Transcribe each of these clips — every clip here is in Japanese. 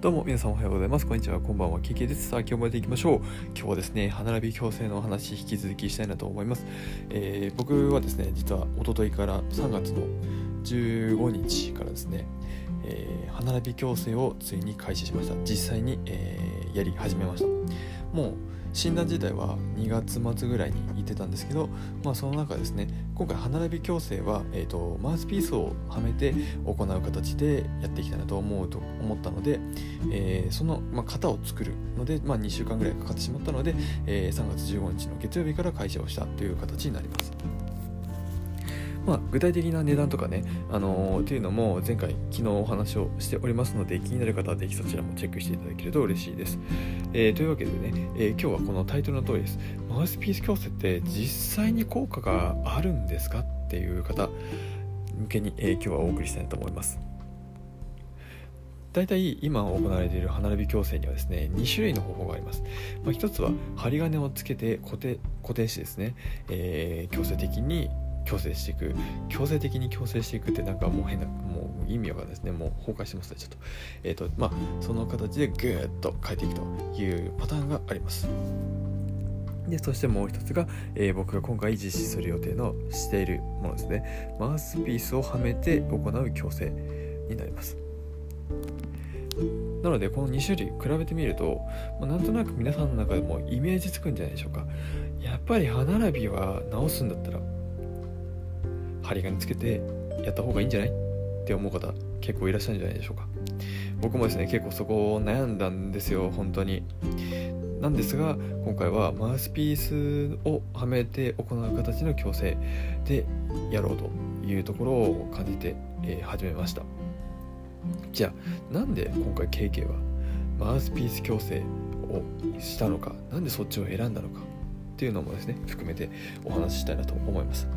どうも皆さんおはようございます。こんにちは。こんばんは。ケケです。さあ、今日もやっていきましょう。今日はですね、歯並び矯正のお話、引き続きしたいなと思います。えー、僕はですね、実は一昨日から3月の15日からですね、えー、歯並び矯正をついに開始しました。実際に、えー、やり始めました。もう診断自体は2月末ぐらいに行ってたんですけど、まあ、その中ですね今回歯並び矯正は、えーと、マウスピースをはめて行う形でやっていきたいなと思うと思ったので、えー、その、まあ、型を作るので、まあ、2週間ぐらいかかってしまったので、えー、3月15日の月曜日から開社をしたという形になります。まあ、具体的な値段とかね、あのー、っていうのも前回昨日お話をしておりますので気になる方はぜひそちらもチェックしていただけると嬉しいです。えー、というわけでね、えー、今日はこのタイトルの通りです。マウスピース矯正って実際に効果があるんですかっていう方向けに、え今日はお送りしたいと思います。大体今行われている歯並び矯正にはですね2種類の方法があります、まあ、1つは針金をつけて固定固定してですね、えー、強制的に強制していく。強制的に強制していくってなんかもう変なもう意味わかんないですね。もう崩壊してますね。ちょっと。えっ、ー、とまあその形でグーッと変えていくというパターンがあります。でそしてもう一つが、えー、僕が今回実施する予定のしているものですね。マウスピースをはめて行う矯正になります。なのでこの2種類比べてみると、まあ、なんとなく皆さんの中でもイメージつくんじゃないでしょうか。やっぱり歯並びは直すんだったら針金つけてやった方がいいんじゃないって思う方結構いらっしゃるんじゃないでしょうか。僕もですね結構そこを悩んだんですよ本当に。なんですが今回はマウスピースをはめて行う形の矯正でやろうというところを感じて、えー、始めました。じゃあなんで今回 KK はマウスピース矯正をしたのかなんでそっちを選んだのかっていうのもですね含めてお話ししたいなと思います。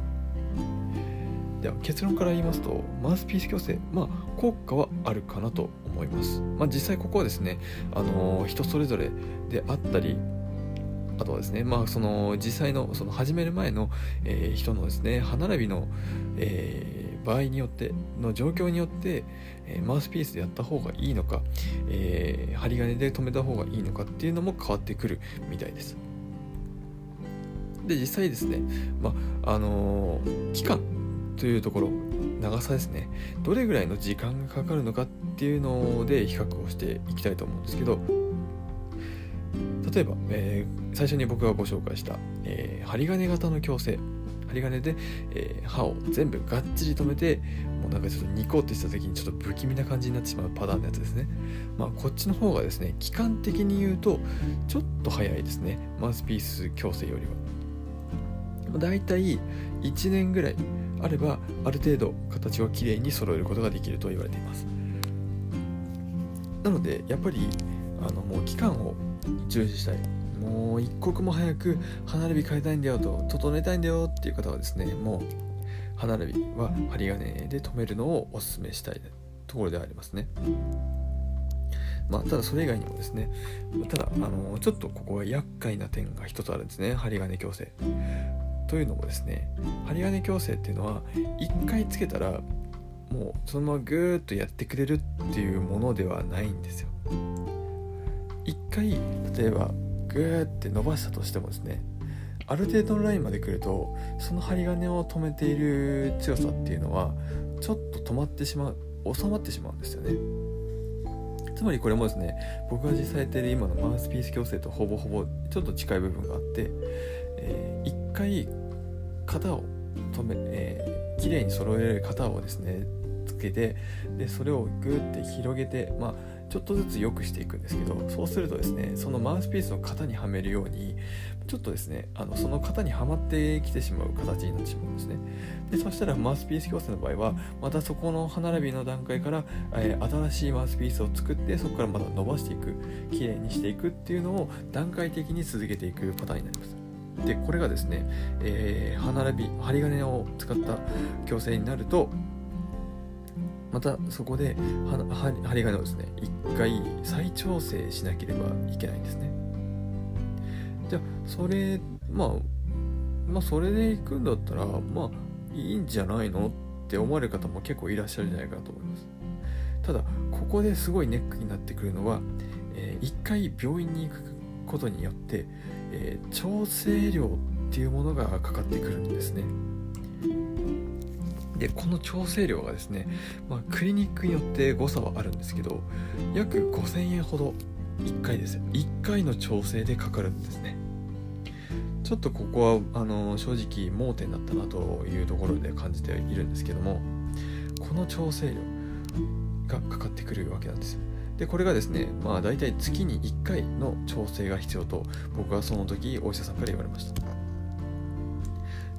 では結論から言いますとマウスピース矯正まあ効果はあるかなと思います、まあ、実際ここはですね、あのー、人それぞれであったりあとはですね、まあ、その実際のその始める前の、えー、人のですね歯並びの、えー、場合によっての状況によって、えー、マウスピースでやった方がいいのか、えー、針金で留めた方がいいのかっていうのも変わってくるみたいです。で実際ですね、まああの期間というところ長さですね。どれぐらいの時間がかかるのかっていうので比較をしていきたいと思うんですけど例えば、えー、最初に僕がご紹介した、えー、針金型の矯正。針金で、えー、歯を全部がっちり止めてもうなんかちょっとニコってした時にちょっと不気味な感じになってしまうパターンのやつですね。まあこっちの方がですね期間的に言うとちょっと早いですね。マウスピース矯正よりは。だいたい1年ぐらいあればある程度形をきれいに揃えることができると言われています。なのでやっぱりあのもう期間を重視したい。もう一刻も早く歯並び変えたいんだよと整えたいんだよっていう方はですねもう歯並びは針金で留めるのをおすすめしたいところではありますね。まあ、ただそれ以外にもですねただあのちょっとここは厄介な点が一つあるんですね。針金矯正というのもですね針金矯正っていうのは1回つけたらもうそのままグーッとやってくれるっていうものではないんですよ。1回例えばグーって伸ばしたとしてもですねある程度のラインまで来るとその針金を止めている強さっていうのはちょっと止まってしまう収まってしまうんですよね。つまりこれもですね僕が実際やっている今のマウスピース矯正とほぼほぼちょっと近い部分があって、えー、1回型を止め、えー、綺麗に揃えられる型をですねつけてでそれをグーって広げてまあちょっとずつ良くしていくんですけどそうするとですねそのマウスピースを型にはめるようにちょっとですねあのその型にはまってきてしまう形になってしまうんですね。でそしたらマウスピース矯正の場合はまたそこの歯並びの段階から、えー、新しいマウスピースを作ってそこからまた伸ばしていく綺麗にしていくっていうのを段階的に続けていくパターンになります。でこれがですね、えー、歯並び針金を使った矯正になるとまたそこで針金をですね一回再調整しなければいけないんですね。じゃあそれまあまあそれで行くんだったらまあいいんじゃないのって思われる方も結構いらっしゃるんじゃないかなと思います。ただここですごいネックになってくるのは、えー、1回病院に行くことによって、えー、調整料っていうものがかかってくるんですね。でこの調整料がですね、まあ、クリニックによって誤差はあるんですけど約5000円ほど1回です。1回の調整でかかるんですね。ちょっとここはあの正直盲点だったなというところで感じているんですけどもこの調整料がかかってくるわけなんです。よでこれがですねまあ大体月に1回の調整が必要と僕はその時お医者さんから言われました。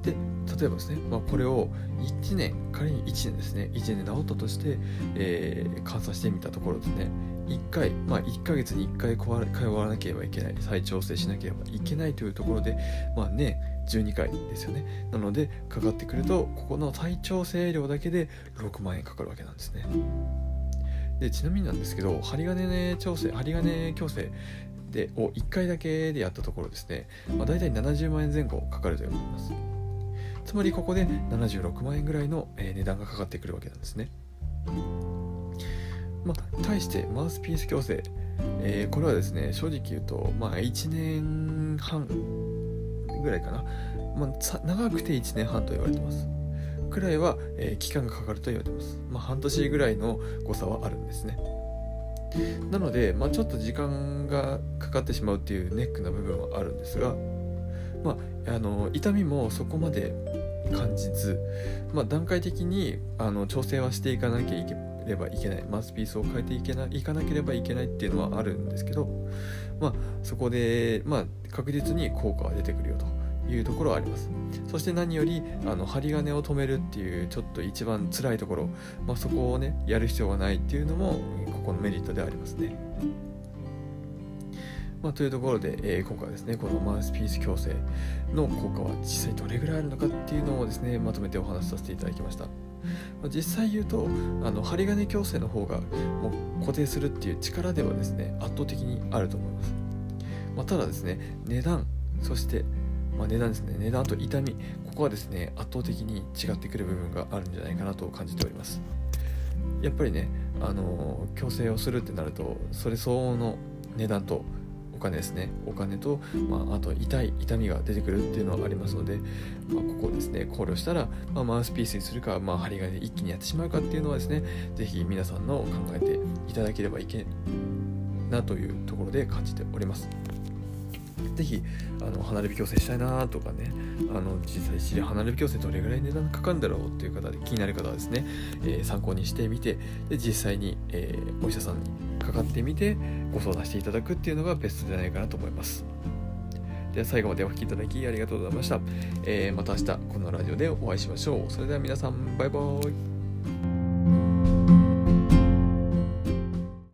で例えばですね、まあ、これを1年仮に1年ですね1年で治ったとして、えー、観察してみたところですね1回、まあ、1ヶ月に1回通わなければいけない再調整しなければいけないというところで、まあ、年12回ですよね。なのでかかってくるとここの再調整料だけで6万円かかるわけなんですね。でちなみになんですけど針金調整針金矯正でを1回だけでやったところですね、まあ、大体70万円前後かかると思います。つまりここで76万円ぐらいの、値段がかかってくるわけなんですね。まあ、対してマウスピース矯正、えー、これはですね正直言うと、まあ、1年半ぐらいかな、まあ、長くて1年半と言われてます。くらいは、えー、期間がかかると言われてます、まあ、半年ぐらいの誤差はあるんですね。なので、まあ、ちょっと時間がかかってしまうっていうネックな部分はあるんですが、まあ、あの痛みもそこまで感じず、まあ、段階的にあの調整はしていかなきゃいければいけない。マウスピースを変えていけないいかなければいけないっていうのはあるんですけど、まあ、そこで、まあ、確実に効果は出てくるよと。いうところはあります。そして何よりあの針金を止めるっていうちょっと一番辛いところ、まあ、そこをねやる必要がないっていうのもここのメリットでありますね。まあ、というところで、えー、今回はですねこのマウスピース矯正の効果は実際どれぐらいあるのかっていうのをですねまとめてお話しさせていただきました、実際言うとあの針金矯正の方がもう固定するっていう力ではですね圧倒的にあると思います、まあ、ただですね値段そしてまあ、値段ですね。値段と痛みここはですね圧倒的に違ってくる部分があるんじゃないかなと感じております。やっぱりねあの矯正をするってなるとそれ相応の値段とお金ですね。お金と、まあ、あと痛い痛みが出てくるっていうのはありますので、まあ、ここをですね考慮したら、まあ、マウスピースにするか、まあ、針金で一気にやってしまうかっていうのはですね是非皆さんの考えていただければいけなというところで感じております。ぜひあの離れ日矯正したいなとかねあの実際知り離れ日矯正どれぐらい値段かかるんだろうっていう方で気になる方はですね、えー、参考にしてみてで実際に、えー、お医者さんにかかってみてご相談していただくっていうのがベストじゃないかなと思います。では最後までお聴きいただきありがとうございました、えー、また明日このラジオでお会いしましょう。それでは皆さんバイバーイ。